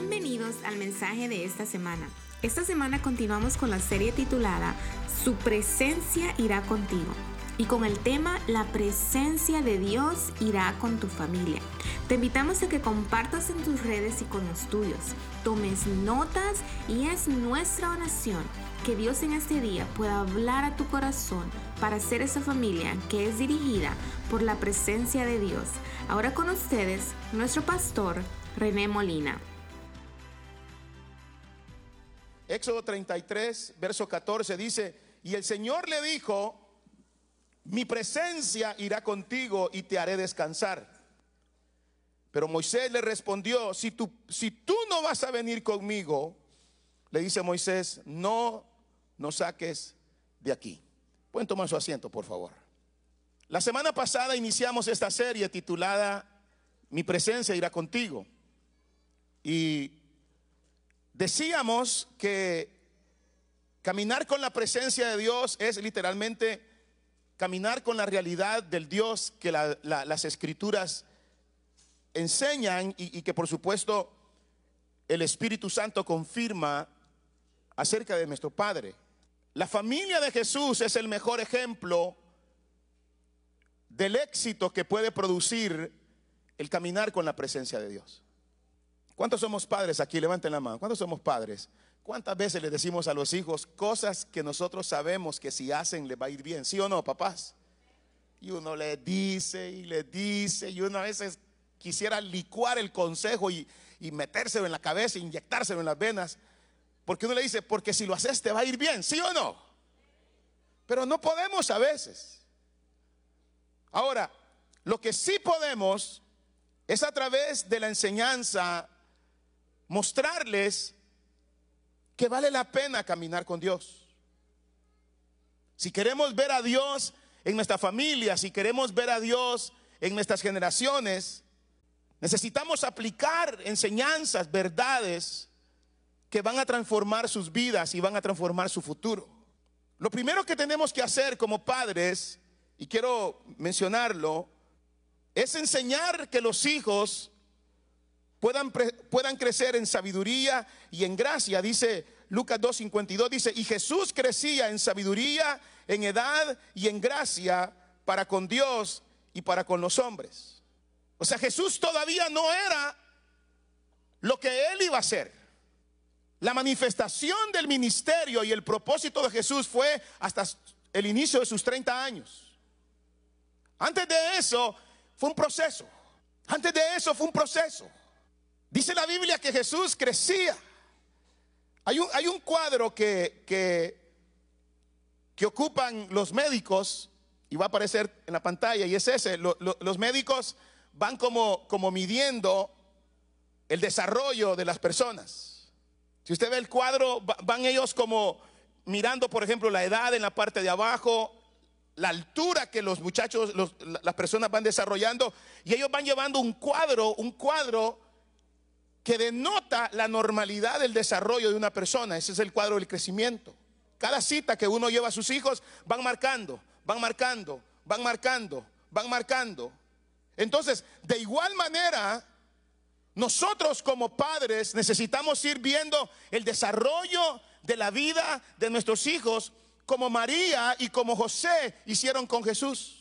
Bienvenidos al mensaje de esta semana. Esta semana continuamos con la serie titulada Su presencia irá contigo y con el tema La presencia de Dios irá con tu familia. Te invitamos a que compartas en tus redes y con los tuyos, tomes notas y es nuestra oración que Dios en este día pueda hablar a tu corazón para ser esa familia que es dirigida por la presencia de Dios. Ahora con ustedes, nuestro pastor René Molina. Éxodo 33, verso 14 dice, y el Señor le dijo, mi presencia irá contigo y te haré descansar. Pero Moisés le respondió, si tú, si tú no vas a venir conmigo, le dice Moisés, no nos saques de aquí. Pueden tomar su asiento, por favor. La semana pasada iniciamos esta serie titulada Mi presencia irá contigo. Y decíamos que caminar con la presencia de Dios es literalmente caminar con la realidad del Dios que las escrituras enseñan y, que por supuesto el Espíritu Santo confirma acerca de nuestro Padre. La familia de Jesús es el mejor ejemplo del éxito que puede producir el caminar con la presencia de Dios. ¿Cuántos somos padres aquí? Levanten la mano. ¿Cuántos somos padres? ¿Cuántas veces le decimos a los hijos cosas que nosotros sabemos que si hacen le va a ir bien? ¿Sí o no, papás? Y uno le dice y le dice y uno a veces quisiera licuar el consejo y, y metérselo en la cabeza, inyectárselo en las venas. Porque uno le dice, porque si lo haces te va a ir bien, ¿sí o no? Pero no podemos a veces. Ahora, lo que sí podemos es a través de la enseñanza mostrarles que vale la pena caminar con Dios. Si queremos ver a Dios en nuestra familia, si queremos ver a Dios en nuestras generaciones, necesitamos aplicar enseñanzas, verdades que van a transformar sus vidas y van a transformar su futuro. Lo primero que tenemos que hacer como padres, y quiero mencionarlo, es enseñar que los hijos puedan, puedan crecer en sabiduría y en gracia. Dice Lucas 2.52, dice, y Jesús crecía en sabiduría, en edad y en gracia para con Dios y para con los hombres. O sea, Jesús todavía no era lo que él iba a ser. La manifestación del ministerio y el propósito de Jesús fue hasta el inicio de sus 30 años. Antes de eso fue un proceso. Antes de eso fue un proceso. Dice la Biblia que Jesús crecía. Hay un, hay un cuadro que, que, ocupan los médicos y va a aparecer en la pantalla y es ese. los médicos van como, como midiendo el desarrollo de las personas. Si usted ve el cuadro, van ellos como mirando, por ejemplo, la edad en la parte de abajo, la altura que los muchachos, las personas van desarrollando, y ellos van llevando un cuadro, un cuadro que denota la normalidad del desarrollo de una persona. Ese es el cuadro del crecimiento. Cada cita que uno lleva a sus hijos van marcando, van marcando, van marcando, van marcando. Entonces, de igual manera, nosotros como padres necesitamos ir viendo el desarrollo de la vida de nuestros hijos como María y como José hicieron con Jesús.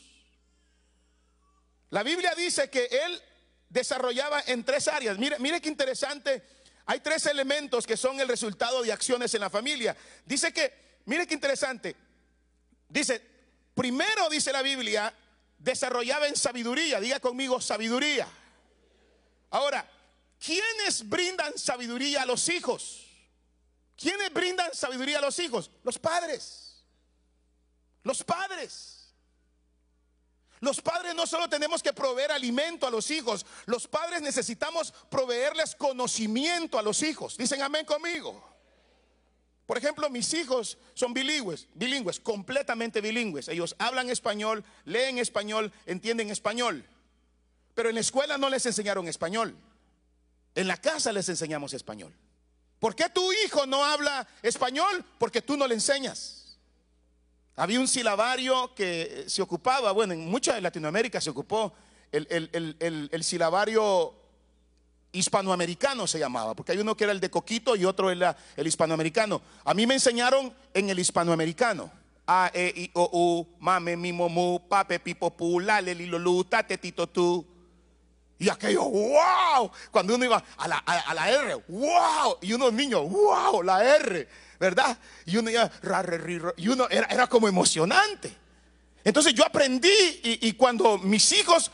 La Biblia dice que él desarrollaba en tres áreas. Mire, mire qué interesante. Hay tres elementos que son el resultado de acciones en la familia. Dice que, mire qué interesante. Dice, primero dice la Biblia, desarrollaba en sabiduría. Diga conmigo sabiduría. Ahora, ¿quiénes brindan sabiduría a los hijos? ¿Quiénes brindan sabiduría a los hijos? Los padres. Los padres. Los padres no solo tenemos que proveer alimento a los hijos, los padres necesitamos proveerles conocimiento a los hijos. Dicen amén conmigo. Por ejemplo, mis hijos son bilingües, bilingües, completamente bilingües. Ellos hablan español, leen español, entienden español. Pero en la escuela no les enseñaron español. En la casa les enseñamos español. ¿Por qué tu hijo no habla español? Porque tú no le enseñas. Había un silabario que se ocupaba, bueno, en mucha de Latinoamérica se ocupó el, silabario hispanoamericano se llamaba, porque hay uno que era el de Coquito y otro era el hispanoamericano. A mí me enseñaron en el hispanoamericano. A, E, I, O, U, mame, mi, mu, pape, pipo, pu, lale, lilo, lu, tate, tito, tú. Y aquello, wow, cuando uno iba a la, a, la R, wow, y unos niños, wow, la R, ¿verdad? Y uno ya, y uno era, como emocionante. Entonces yo aprendí y, y cuando mis hijos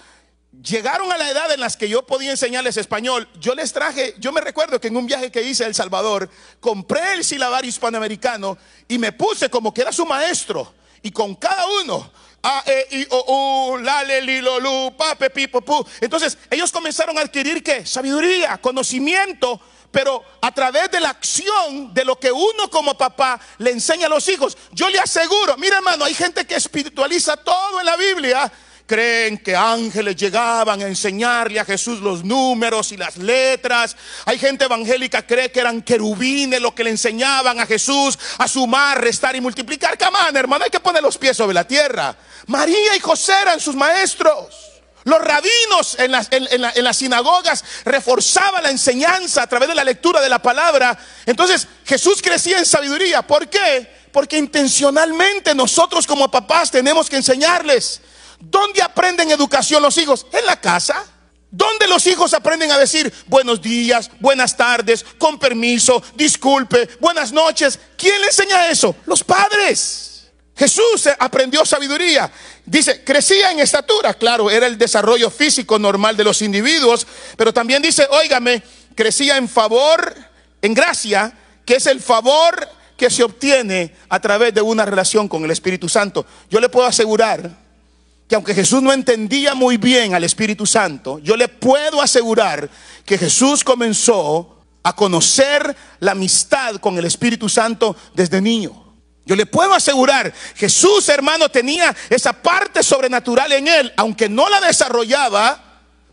llegaron a la edad en las que yo podía enseñarles español, yo les traje, yo me recuerdo que en un viaje que hice a El Salvador, compré el silabario hispanoamericano y me puse como que era su maestro. Y con cada uno, A, E, I, O, U, La, Le, Li, Lo, Lu, Pa, Pe, Pi, Po, Pu. Entonces ellos comenzaron a adquirir qué? Sabiduría, conocimiento, pero a través de la acción de lo que uno como papá le enseña a los hijos. Yo le aseguro, mira hermano, hay gente que espiritualiza todo en la Biblia creen que ángeles llegaban a enseñarle a Jesús los números y las letras. Hay gente evangélica que cree que eran querubines lo que le enseñaban a Jesús a sumar, restar y multiplicar. Camán, hermano, hay que poner los pies sobre la tierra. María y José eran sus maestros. Los rabinos en las, sinagogas reforzaban la enseñanza a través de la lectura de la palabra. Entonces Jesús crecía en sabiduría. ¿Por qué? Porque intencionalmente nosotros como papás tenemos que enseñarles ¿Dónde aprenden educación los hijos? En la casa. ¿Dónde los hijos aprenden a decir buenos días, buenas tardes, con permiso, disculpe, buenas noches? ¿Quién le enseña eso? Los padres. Jesús aprendió sabiduría. Dice, crecía en estatura. Claro, era el desarrollo físico normal de los individuos. Pero también dice, óigame, crecía en favor, en gracia, que es el favor que se obtiene a través de una relación con el Espíritu Santo. Yo le puedo asegurar que aunque Jesús no entendía muy bien al Espíritu Santo, yo le puedo asegurar que Jesús comenzó a conocer la amistad con el Espíritu Santo desde niño. Yo le puedo asegurar, Jesús hermano tenía esa parte sobrenatural en él, aunque no la desarrollaba,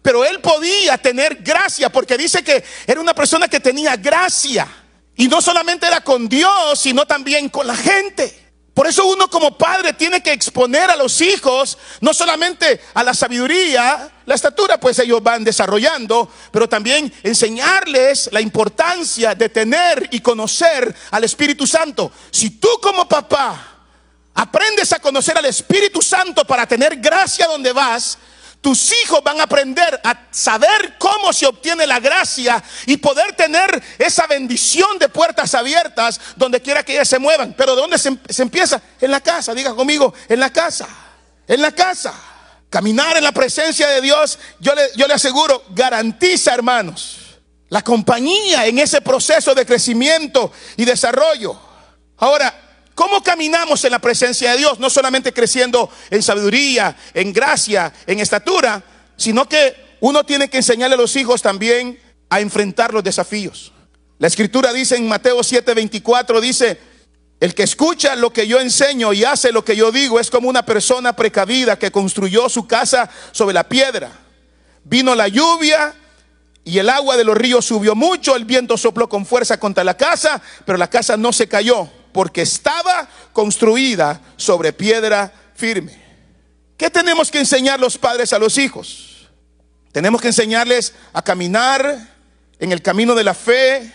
pero él podía tener gracia, porque dice que era una persona que tenía gracia. Y no solamente era con Dios, sino también con la gente. Por eso uno como padre tiene que exponer a los hijos no solamente a la sabiduría, la estatura pues ellos van desarrollando, pero también enseñarles la importancia de tener y conocer al Espíritu Santo. Si tú como papá aprendes a conocer al Espíritu Santo para tener gracia donde vas, tus hijos van a aprender a saber cómo se obtiene la gracia y poder tener esa bendición de puertas abiertas donde quiera que ellas se muevan. Pero ¿de dónde se, empieza? En la casa, diga conmigo, en la casa, en la casa. Caminar en la presencia de Dios, yo le, yo le aseguro, garantiza, hermanos, la compañía en ese proceso de crecimiento y desarrollo. Ahora, ¿Cómo caminamos en la presencia de Dios? No solamente creciendo en sabiduría, en gracia, en estatura, sino que uno tiene que enseñarle a los hijos también a enfrentar los desafíos. La escritura dice en Mateo 7:24, dice, el que escucha lo que yo enseño y hace lo que yo digo es como una persona precavida que construyó su casa sobre la piedra. Vino la lluvia y el agua de los ríos subió mucho, el viento sopló con fuerza contra la casa, pero la casa no se cayó porque estaba construida sobre piedra firme. ¿Qué tenemos que enseñar los padres a los hijos? Tenemos que enseñarles a caminar en el camino de la fe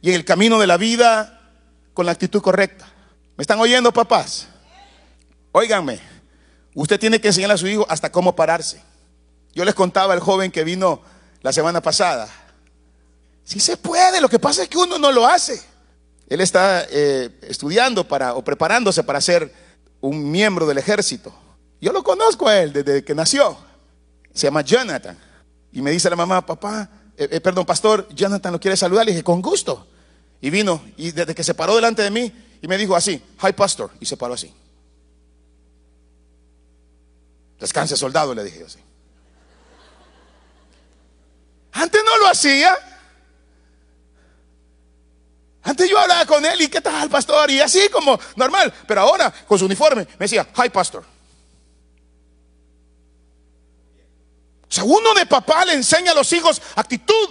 y en el camino de la vida con la actitud correcta. ¿Me están oyendo, papás? Óiganme, usted tiene que enseñar a su hijo hasta cómo pararse. Yo les contaba al joven que vino la semana pasada. Si se puede, lo que pasa es que uno no lo hace. Él está eh, estudiando para, o preparándose para ser un miembro del ejército. Yo lo conozco a él desde que nació. Se llama Jonathan. Y me dice la mamá, papá, eh, eh, perdón, pastor, Jonathan lo quiere saludar. Le dije, con gusto. Y vino, y desde que se paró delante de mí, y me dijo así, hi pastor, y se paró así. Descanse soldado, le dije así. Antes no lo hacía. Antes yo hablaba con él y qué tal, pastor, y así como normal, pero ahora con su uniforme me decía, hi, pastor. O uno de papá le enseña a los hijos actitud,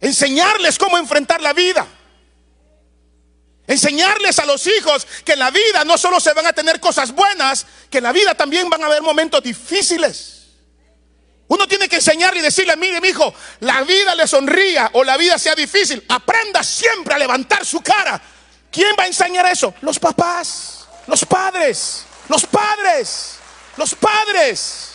enseñarles cómo enfrentar la vida. Enseñarles a los hijos que en la vida no solo se van a tener cosas buenas, que en la vida también van a haber momentos difíciles. Uno tiene que enseñarle y decirle, mire, mi hijo, la vida le sonría o la vida sea difícil. Aprenda siempre a levantar su cara. ¿Quién va a enseñar eso? Los papás, los padres, los padres, los padres.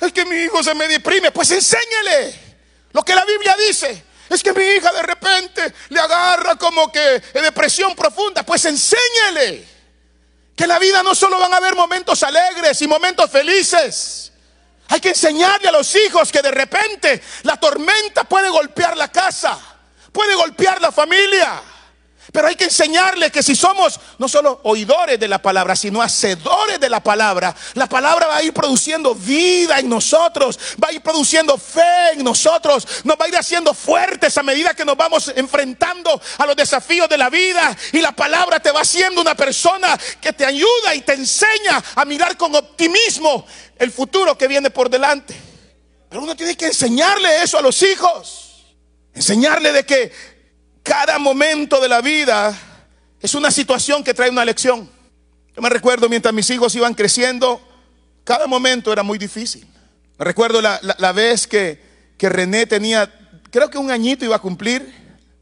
Es que mi hijo se me deprime, pues enséñele lo que la Biblia dice. Es que mi hija de repente le agarra como que depresión profunda, pues enséñele que en la vida no solo van a haber momentos alegres y momentos felices. Hay que enseñarle a los hijos que de repente la tormenta puede golpear la casa, puede golpear la familia. Pero hay que enseñarle que si somos no solo oidores de la palabra, sino hacedores de la palabra, la palabra va a ir produciendo vida en nosotros, va a ir produciendo fe en nosotros, nos va a ir haciendo fuertes a medida que nos vamos enfrentando a los desafíos de la vida. Y la palabra te va haciendo una persona que te ayuda y te enseña a mirar con optimismo el futuro que viene por delante. Pero uno tiene que enseñarle eso a los hijos. Enseñarle de que cada momento de la vida es una situación que trae una lección. Yo me recuerdo mientras mis hijos iban creciendo, cada momento era muy difícil. Me recuerdo la, vez que, que René tenía, creo que un añito iba a cumplir,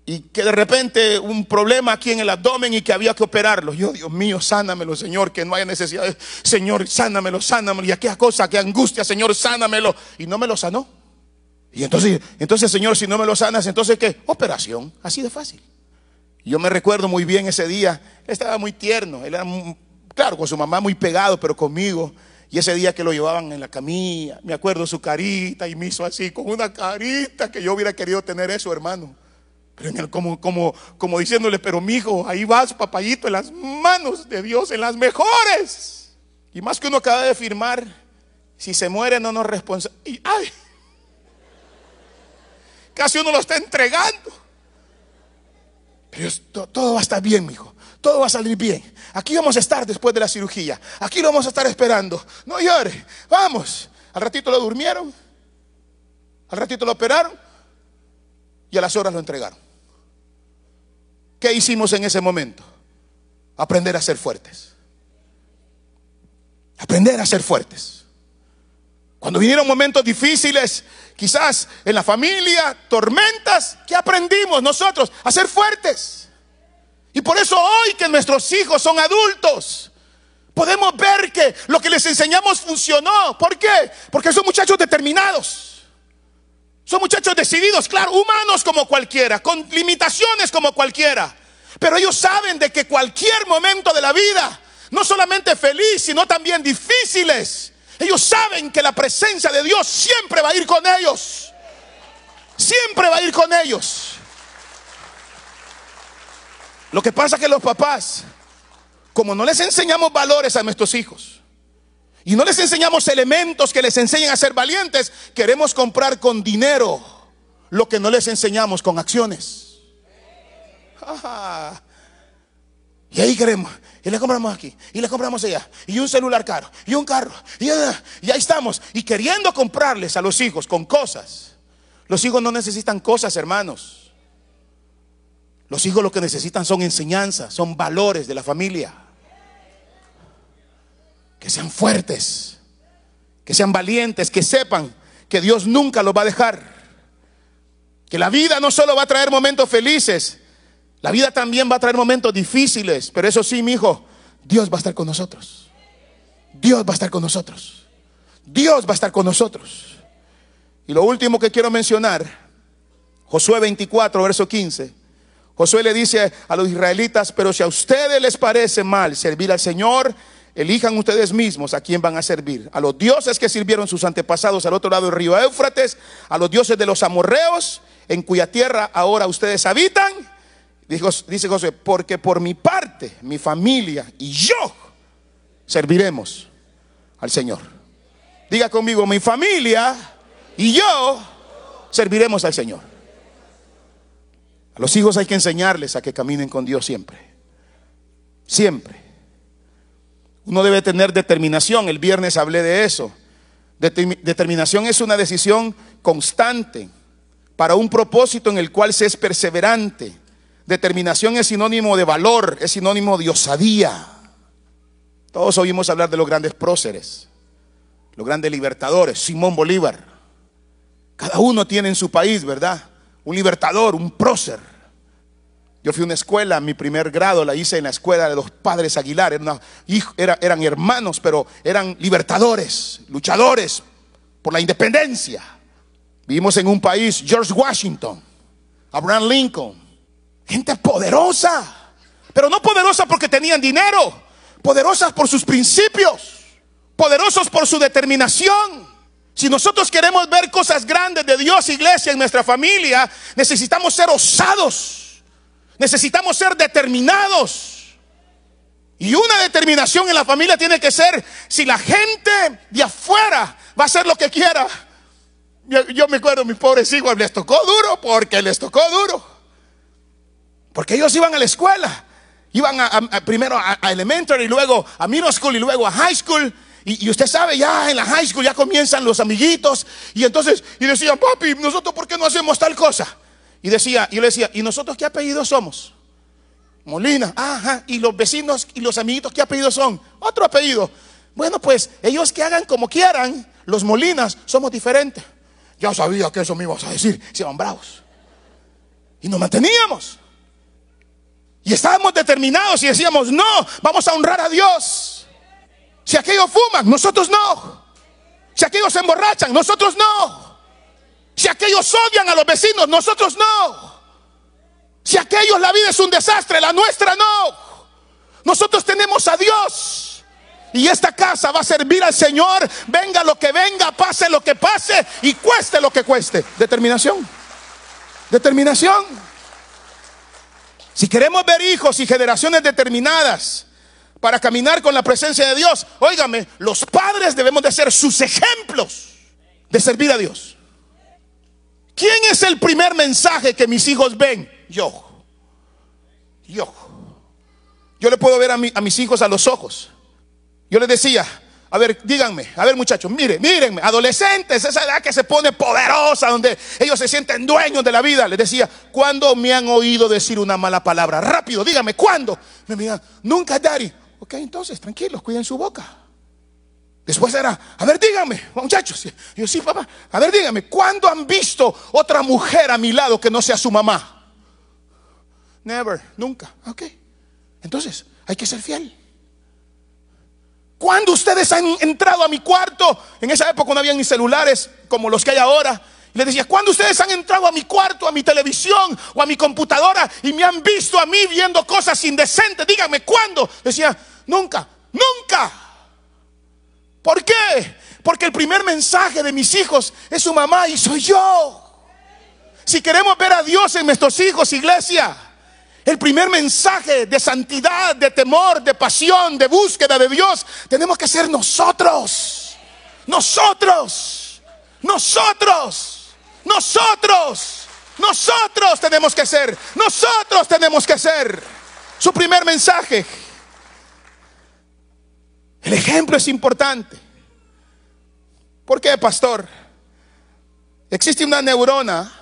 y que de repente un problema aquí en el abdomen y que había que operarlo. Yo, Dios mío, sánamelo, Señor, que no haya necesidad. Señor, sánamelo, sánamelo. Y aquella cosa, que angustia, Señor, sánamelo. Y no me lo sanó. Y entonces, entonces, Señor, si no me lo sanas, entonces ¿qué? Operación, así de fácil. Yo me recuerdo muy bien ese día, él estaba muy tierno, él era, claro, con su mamá muy pegado, pero conmigo. Y ese día que lo llevaban en la camilla, me acuerdo su carita y me hizo así, con una carita que yo hubiera querido tener eso, hermano. Pero como, como, como diciéndole, pero mi hijo, ahí vas, papayito, en las manos de Dios, en las mejores. Y más que uno acaba de firmar, si se muere no nos responsa. ay, Casi uno lo está entregando. Pero todo va a estar bien, mi hijo. Todo va a salir bien. Aquí vamos a estar después de la cirugía. Aquí lo vamos a estar esperando. No llore. Vamos. Al ratito lo durmieron. Al ratito lo operaron. Y a las horas lo entregaron. ¿Qué hicimos en ese momento? Aprender a ser fuertes. Aprender a ser fuertes. Cuando vinieron momentos difíciles, quizás en la familia, tormentas, ¿qué aprendimos nosotros? A ser fuertes. Y por eso hoy que nuestros hijos son adultos, podemos ver que lo que les enseñamos funcionó. ¿Por qué? Porque son muchachos determinados. Son muchachos decididos, claro, humanos como cualquiera, con limitaciones como cualquiera. Pero ellos saben de que cualquier momento de la vida, no solamente feliz, sino también difíciles, ellos saben que la presencia de Dios siempre va a ir con ellos. Siempre va a ir con ellos. Lo que pasa es que los papás, como no les enseñamos valores a nuestros hijos y no les enseñamos elementos que les enseñen a ser valientes, queremos comprar con dinero lo que no les enseñamos con acciones. Y ahí queremos. Y le compramos aquí. Y le compramos allá. Y un celular caro. Y un carro. Y, y ahí estamos. Y queriendo comprarles a los hijos con cosas. Los hijos no necesitan cosas, hermanos. Los hijos lo que necesitan son enseñanzas, son valores de la familia. Que sean fuertes, que sean valientes, que sepan que Dios nunca los va a dejar. Que la vida no solo va a traer momentos felices, la vida también va a traer momentos difíciles, pero eso sí, mi hijo, Dios va a estar con nosotros. Dios va a estar con nosotros. Dios va a estar con nosotros. Y lo último que quiero mencionar, Josué 24, verso 15. Josué le dice a los israelitas, pero si a ustedes les parece mal servir al Señor, elijan ustedes mismos a quién van a servir. A los dioses que sirvieron sus antepasados al otro lado del río Éufrates, a los dioses de los amorreos, en cuya tierra ahora ustedes habitan dice José, porque por mi parte, mi familia y yo serviremos al Señor. Diga conmigo, mi familia y yo serviremos al Señor. A los hijos hay que enseñarles a que caminen con Dios siempre. Siempre. Uno debe tener determinación. El viernes hablé de eso. Determinación es una decisión constante para un propósito en el cual se es perseverante Determinación es sinónimo de valor, es sinónimo de osadía. Todos oímos hablar de los grandes próceres, los grandes libertadores, Simón Bolívar. Cada uno tiene en su país, ¿verdad? Un libertador, un prócer. Yo fui a una escuela, mi primer grado la hice en la escuela de los padres Aguilar. Eran, eran hermanos, pero eran libertadores, luchadores por la independencia. Vivimos en un país, George Washington, Abraham Lincoln, gente poderosa, pero no poderosa porque tenían dinero, poderosas por sus principios, poderosos por su determinación. Si nosotros queremos ver cosas grandes de Dios, iglesia, en nuestra familia, necesitamos ser osados, necesitamos ser determinados. Y una determinación en la familia tiene que ser, si la gente de afuera va a hacer lo que quiera, yo, me acuerdo, mis pobres hijos les tocó duro porque les tocó duro. Porque ellos iban a la escuela. Iban a, primero a, elementary, y luego a middle school y luego a high school. Y, usted sabe, ya en la high school ya comienzan los amiguitos. Y entonces, y decían, papi, ¿nosotros por qué no hacemos tal cosa? Y decía, y yo le decía, ¿y nosotros qué apellido somos? Molina, ajá, y los vecinos y los amiguitos, ¿qué apellido son? Otro apellido. Bueno, pues ellos que hagan como quieran, los Molinas somos diferentes. Ya sabía que eso me ibas a decir, si iban bravos. Y nos manteníamos. Y estábamos determinados y decíamos, no, vamos a honrar a Dios. Si aquellos fuman, nosotros no. Si aquellos se emborrachan, nosotros no. Si aquellos odian a los vecinos, nosotros no. Si aquellos la vida es un desastre, la nuestra no. Nosotros tenemos a Dios. Y esta casa va a servir al Señor, venga lo que venga, pase lo que pase y cueste lo que cueste. Determinación. Determinación. Si queremos ver hijos y generaciones determinadas para caminar con la presencia de Dios, óigame, los padres debemos de ser sus ejemplos de servir a Dios. ¿Quién es el primer mensaje que mis hijos ven? Yo. Yo. Yo le puedo ver a, a mis hijos a los ojos. Yo les decía, a ver, díganme, a ver muchachos, miren, mírenme, adolescentes, esa edad que se pone poderosa, donde ellos se sienten dueños de la vida. Les decía, ¿cuándo me han oído decir una mala palabra? Rápido, díganme, ¿cuándo? Me miran, nunca, Daddy. Ok, entonces, tranquilos, cuiden su boca. Después era, a ver, díganme, muchachos. Yo sí, papá, a ver, díganme, ¿cuándo han visto otra mujer a mi lado que no sea su mamá? Never, nunca. Ok, entonces, hay que ser fiel. ¿Cuándo ustedes han entrado a mi cuarto? En esa época no había ni celulares como los que hay ahora. Le decía, ¿cuándo ustedes han entrado a mi cuarto, a mi televisión o a mi computadora y me han visto a mí viendo cosas indecentes? Díganme, ¿cuándo? Decía, nunca, nunca. ¿Por qué? Porque el primer mensaje de mis hijos es su mamá y soy yo. Si queremos ver a Dios en nuestros hijos, iglesia, el primer mensaje de santidad, de temor, de pasión, de búsqueda de Dios, tenemos que ser nosotros. Nosotros. Nosotros. Nosotros. Nosotros tenemos que ser. Nosotros tenemos que ser. Su primer mensaje. El ejemplo es importante. ¿Por qué, pastor? Existe una neurona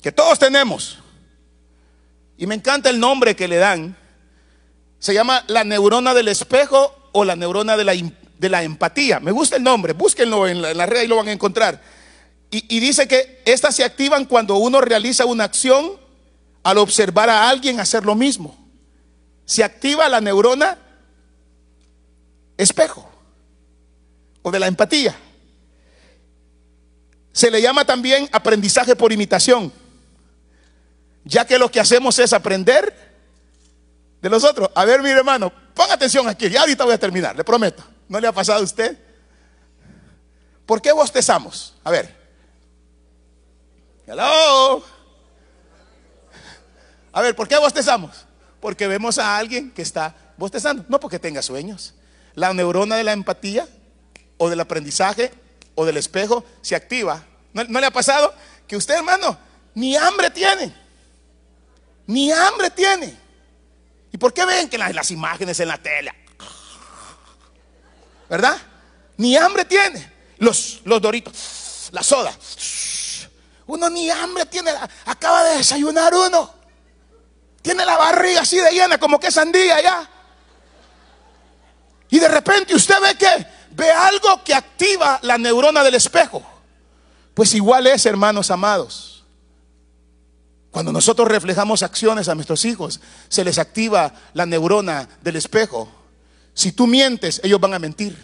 que todos tenemos y me encanta el nombre que le dan. Se llama la neurona del espejo o la neurona de la, de la empatía. Me gusta el nombre, búsquenlo en la, red y lo van a encontrar. Y, y dice que estas se activan cuando uno realiza una acción al observar a alguien hacer lo mismo. Se activa la neurona espejo o de la empatía. Se le llama también aprendizaje por imitación ya que lo que hacemos es aprender de los otros. A ver, mi hermano, ponga atención aquí, ya ahorita voy a terminar, le prometo. ¿No le ha pasado a usted? ¿Por qué bostezamos? A ver. Hello. A ver, ¿por qué bostezamos? Porque vemos a alguien que está bostezando, no porque tenga sueños. La neurona de la empatía o del aprendizaje o del espejo se activa. ¿No, ¿No, le ha pasado que usted, hermano, ni hambre tiene? Ni hambre tiene. ¿Y por qué ven que las, las imágenes en la tele? ¿Verdad? Ni hambre tiene. Los, los doritos, la soda. Uno ni hambre tiene. Acaba de desayunar uno. Tiene la barriga así de llena como que sandía ya. Y de repente usted ve que ve algo que activa la neurona del espejo. Pues igual es, hermanos amados. Cuando nosotros reflejamos acciones a nuestros hijos, se les activa la neurona del espejo. Si tú mientes, ellos van a mentir.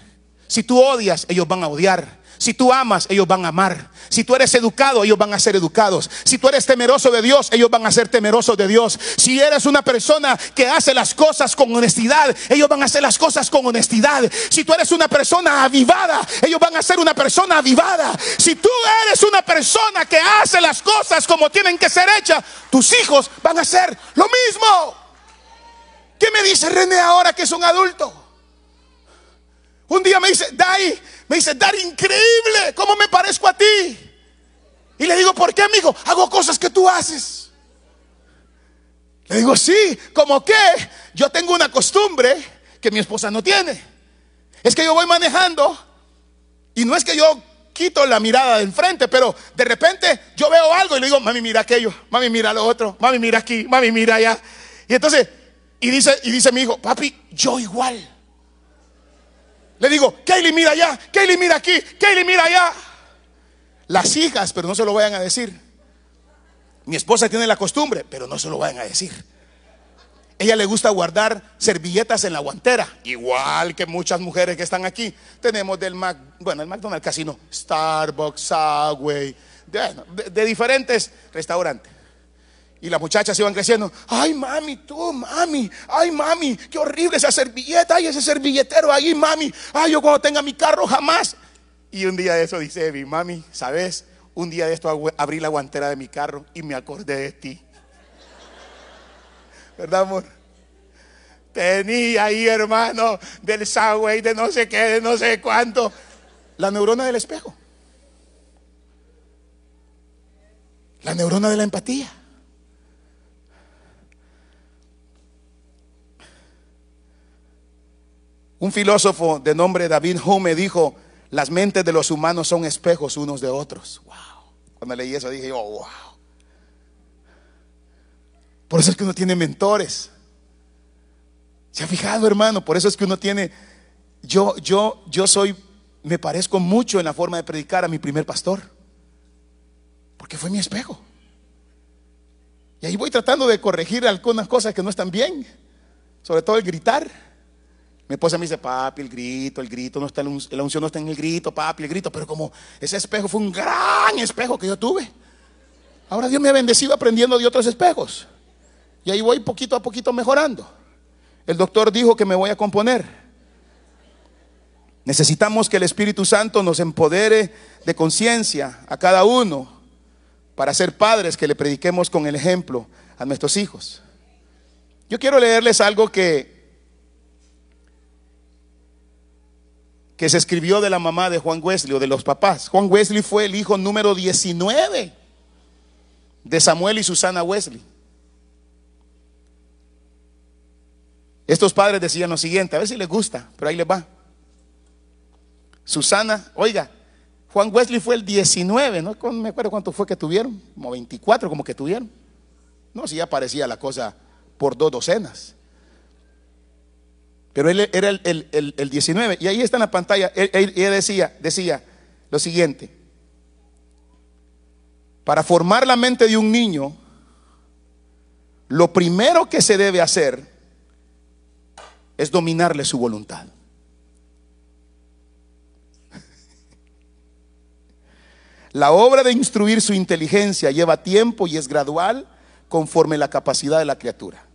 Si tú odias, ellos van a odiar. Si tú amas, ellos van a amar. Si tú eres educado, ellos van a ser educados. Si tú eres temeroso de Dios, ellos van a ser temerosos de Dios. Si eres una persona que hace las cosas con honestidad, ellos van a hacer las cosas con honestidad. Si tú eres una persona avivada, ellos van a ser una persona avivada. Si tú eres una persona que hace las cosas como tienen que ser hechas, tus hijos van a hacer lo mismo. ¿Qué me dice René ahora que es un adulto? Un día me dice, Dai, me dice, Dai, increíble, ¿cómo me parezco a ti? Y le digo, ¿por qué, amigo? Hago cosas que tú haces. Le digo, sí, como que yo tengo una costumbre que mi esposa no tiene. Es que yo voy manejando y no es que yo quito la mirada de enfrente, pero de repente yo veo algo y le digo, mami, mira aquello, mami, mira lo otro, mami, mira aquí, mami, mira allá. Y entonces, y dice, y dice mi hijo, papi, yo igual. Le digo, Kaylee, mira allá, Kaylee, mira aquí, Kaylee, mira allá. Las hijas, pero no se lo vayan a decir. Mi esposa tiene la costumbre, pero no se lo vayan a decir. Ella le gusta guardar servilletas en la guantera, igual que muchas mujeres que están aquí. Tenemos del Mac, bueno, el McDonald's Casino, Starbucks, Subway, de diferentes restaurantes. Y las muchachas iban creciendo. Ay, mami, tú, mami. Ay, mami, qué horrible esa servilleta. Ay, ese servilletero ahí, mami. Ay, yo cuando tenga mi carro jamás. Y un día de eso dice mi mami, ¿sabes? Un día de esto abrí la guantera de mi carro y me acordé de ti. ¿Verdad, amor? Tenía ahí, hermano, del Subway, de no sé qué, de no sé cuánto. La neurona del espejo. La neurona de la empatía. Un filósofo de nombre David Hume dijo, las mentes de los humanos son espejos unos de otros. Wow. Cuando leí eso dije, oh, wow. Por eso es que uno tiene mentores. ¿Se ha fijado, hermano? Por eso es que uno tiene yo yo yo soy me parezco mucho en la forma de predicar a mi primer pastor. Porque fue mi espejo. Y ahí voy tratando de corregir algunas cosas que no están bien, sobre todo el gritar. Mi esposa me dice, papi, el grito, el grito, no está, la unción no está en el grito, papi, el grito. Pero como ese espejo fue un gran espejo que yo tuve. Ahora Dios me ha bendecido aprendiendo de otros espejos. Y ahí voy poquito a poquito mejorando. El doctor dijo que me voy a componer. Necesitamos que el Espíritu Santo nos empodere de conciencia a cada uno para ser padres que le prediquemos con el ejemplo a nuestros hijos. Yo quiero leerles algo que que se escribió de la mamá de Juan Wesley o de los papás. Juan Wesley fue el hijo número 19 de Samuel y Susana Wesley. Estos padres decían lo siguiente, a ver si les gusta, pero ahí les va. Susana, oiga, Juan Wesley fue el 19, no me acuerdo cuánto fue que tuvieron, como 24 como que tuvieron. No, si ya parecía la cosa por dos docenas. Pero él era el, 19. Y ahí está en la pantalla. Ella decía, decía lo siguiente. Para formar la mente de un niño, lo primero que se debe hacer es dominarle su voluntad. La obra de instruir su inteligencia lleva tiempo y es gradual conforme la capacidad de la criatura.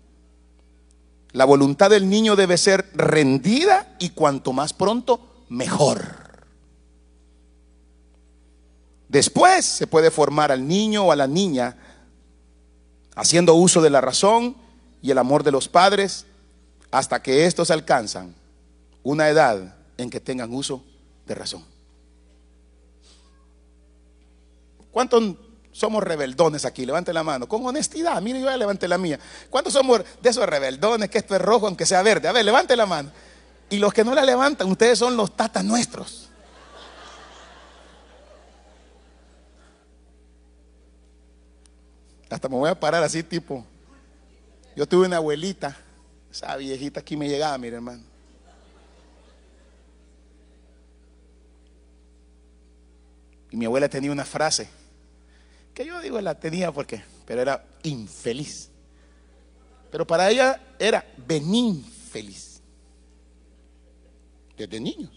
La voluntad del niño debe ser rendida y cuanto más pronto, mejor. Después se puede formar al niño o a la niña haciendo uso de la razón y el amor de los padres hasta que estos alcanzan una edad en que tengan uso de razón. ¿Cuántos somos rebeldones aquí? Levante la mano. Con honestidad. Mire, yo ya levanté la mía. ¿Cuántos somos de esos rebeldones que esto es rojo aunque sea verde? A ver, levante la mano. Y los que no la levantan, ustedes son los tatas nuestros. Hasta me voy a parar así, tipo. Yo tuve una abuelita, esa viejita aquí me llegaba, mire hermano. Y mi abuela tenía una frase, que yo digo la tenía porque, pero era infeliz. Pero para ella era venín feliz. Desde niños.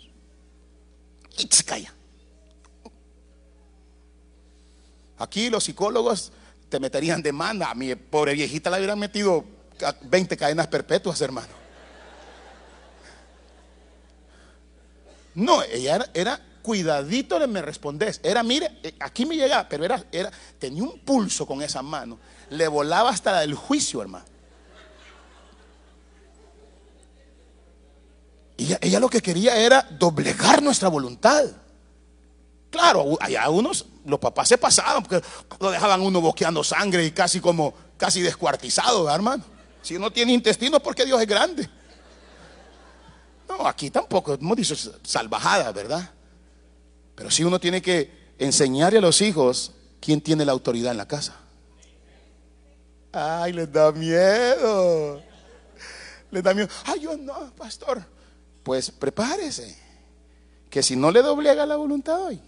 Calla. Aquí los psicólogos te meterían demanda. A mi pobre viejita la hubieran metido 20 cadenas perpetuas, hermano. No, ella era cuidadito de me respondes. Era, mire, eh, aquí me llegaba, pero era, era, tenía un pulso con esa mano. Le volaba hasta el juicio, hermano. Ella, ella lo que quería era doblegar nuestra voluntad. Claro, allá unos, los papás se pasaban porque lo dejaban uno boqueando sangre y casi como, casi descuartizado, hermano. Si uno tiene intestino, porque Dios es grande. No, aquí tampoco, hemos dicho salvajada, ¿verdad? Pero sí uno tiene que enseñarle a los hijos quién tiene la autoridad en la casa. Ay, les da miedo. Les da miedo. Ay, yo no, pastor. Pues prepárese. Que si no le doblega la voluntad hoy,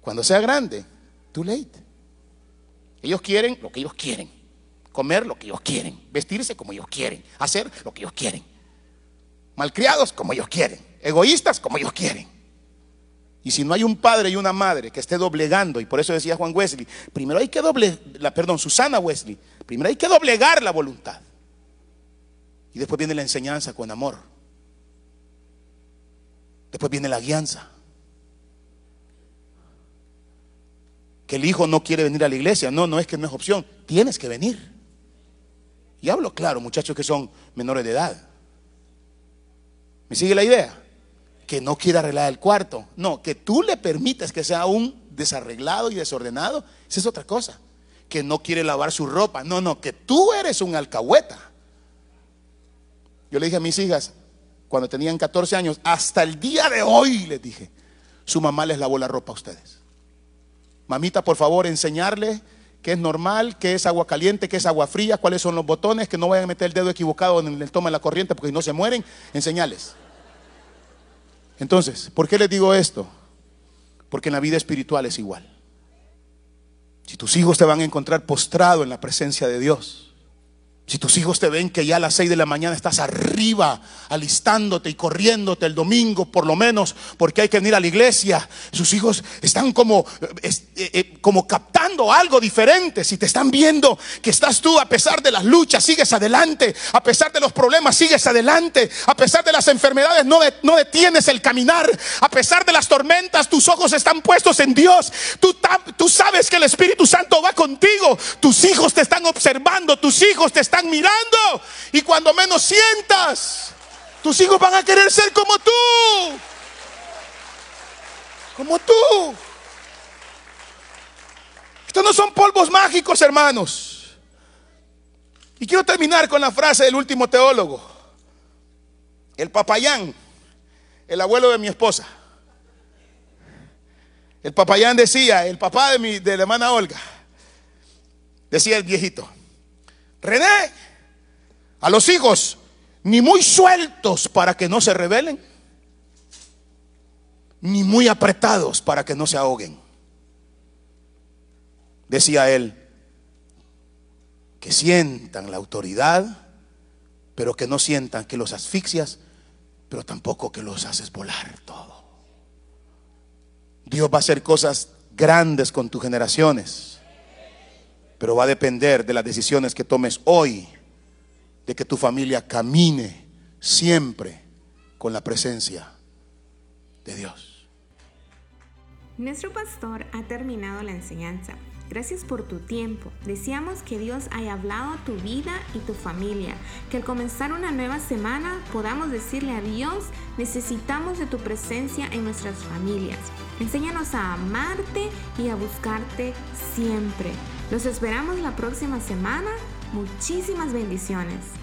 cuando sea grande, too late. Ellos quieren lo que ellos quieren. Comer lo que ellos quieren. Vestirse como ellos quieren. Hacer lo que ellos quieren. Malcriados como ellos quieren. Egoístas como ellos quieren. Y si no hay un padre y una madre que esté doblegando, y por eso decía Juan Wesley, primero hay que doblegar, la, perdón, Susana Wesley, primero hay que doblegar la voluntad. Y después viene la enseñanza con amor. Después viene la guianza. Que el hijo no quiere venir a la iglesia. No, no es que no es opción. Tienes que venir. Y hablo claro, muchachos que son menores de edad. ¿Me sigue la idea? Que no quiere arreglar el cuarto. No, que tú le permites que sea un desarreglado y desordenado. Esa es otra cosa. Que no quiere lavar su ropa. No, no, que tú eres un alcahueta. Yo le dije a mis hijas, cuando tenían 14 años, hasta el día de hoy les dije, su mamá les lavó la ropa a ustedes. Mamita, por favor, enseñarle qué es normal, qué es agua caliente, qué es agua fría, cuáles son los botones, que no vayan a meter el dedo equivocado en el toma de la corriente porque no se mueren. Enseñales. Entonces, ¿por qué les digo esto? Porque en la vida espiritual es igual. Si tus hijos te van a encontrar postrado en la presencia de Dios, si tus hijos te ven que ya a las 6 de la mañana estás arriba, alistándote y corriéndote el domingo, por lo menos, porque hay que venir a la iglesia, sus hijos están como, eh, eh, como captando algo diferente. Si te están viendo que estás tú, a pesar de las luchas, sigues adelante, a pesar de los problemas, sigues adelante, a pesar de las enfermedades, no, no detienes el caminar, a pesar de las tormentas, tus ojos están puestos en Dios. Tú, tú sabes que el Espíritu Santo va contigo, tus hijos te están observando, tus hijos te están mirando. Y cuando menos sientas, tus hijos van a querer ser como tú. Como tú. Estos no son polvos mágicos, hermanos. Y quiero terminar con la frase del último teólogo. El papayán, el abuelo de mi esposa. El papayán decía, el papá de, mi, de la hermana Olga, decía el viejito, René, a los hijos, ni muy sueltos para que no se rebelen, ni muy apretados para que no se ahoguen. Decía él, que sientan la autoridad, pero que no sientan que los asfixias, pero tampoco que los haces volar todo. Dios va a hacer cosas grandes con tus generaciones pero va a depender de las decisiones que tomes hoy, de que tu familia camine siempre con la presencia de Dios. Nuestro pastor ha terminado la enseñanza. Gracias por tu tiempo. Deseamos que Dios haya hablado tu vida y tu familia. Que al comenzar una nueva semana podamos decirle a Dios, necesitamos de tu presencia en nuestras familias. Enséñanos a amarte y a buscarte siempre. Los esperamos la próxima semana. Muchísimas bendiciones.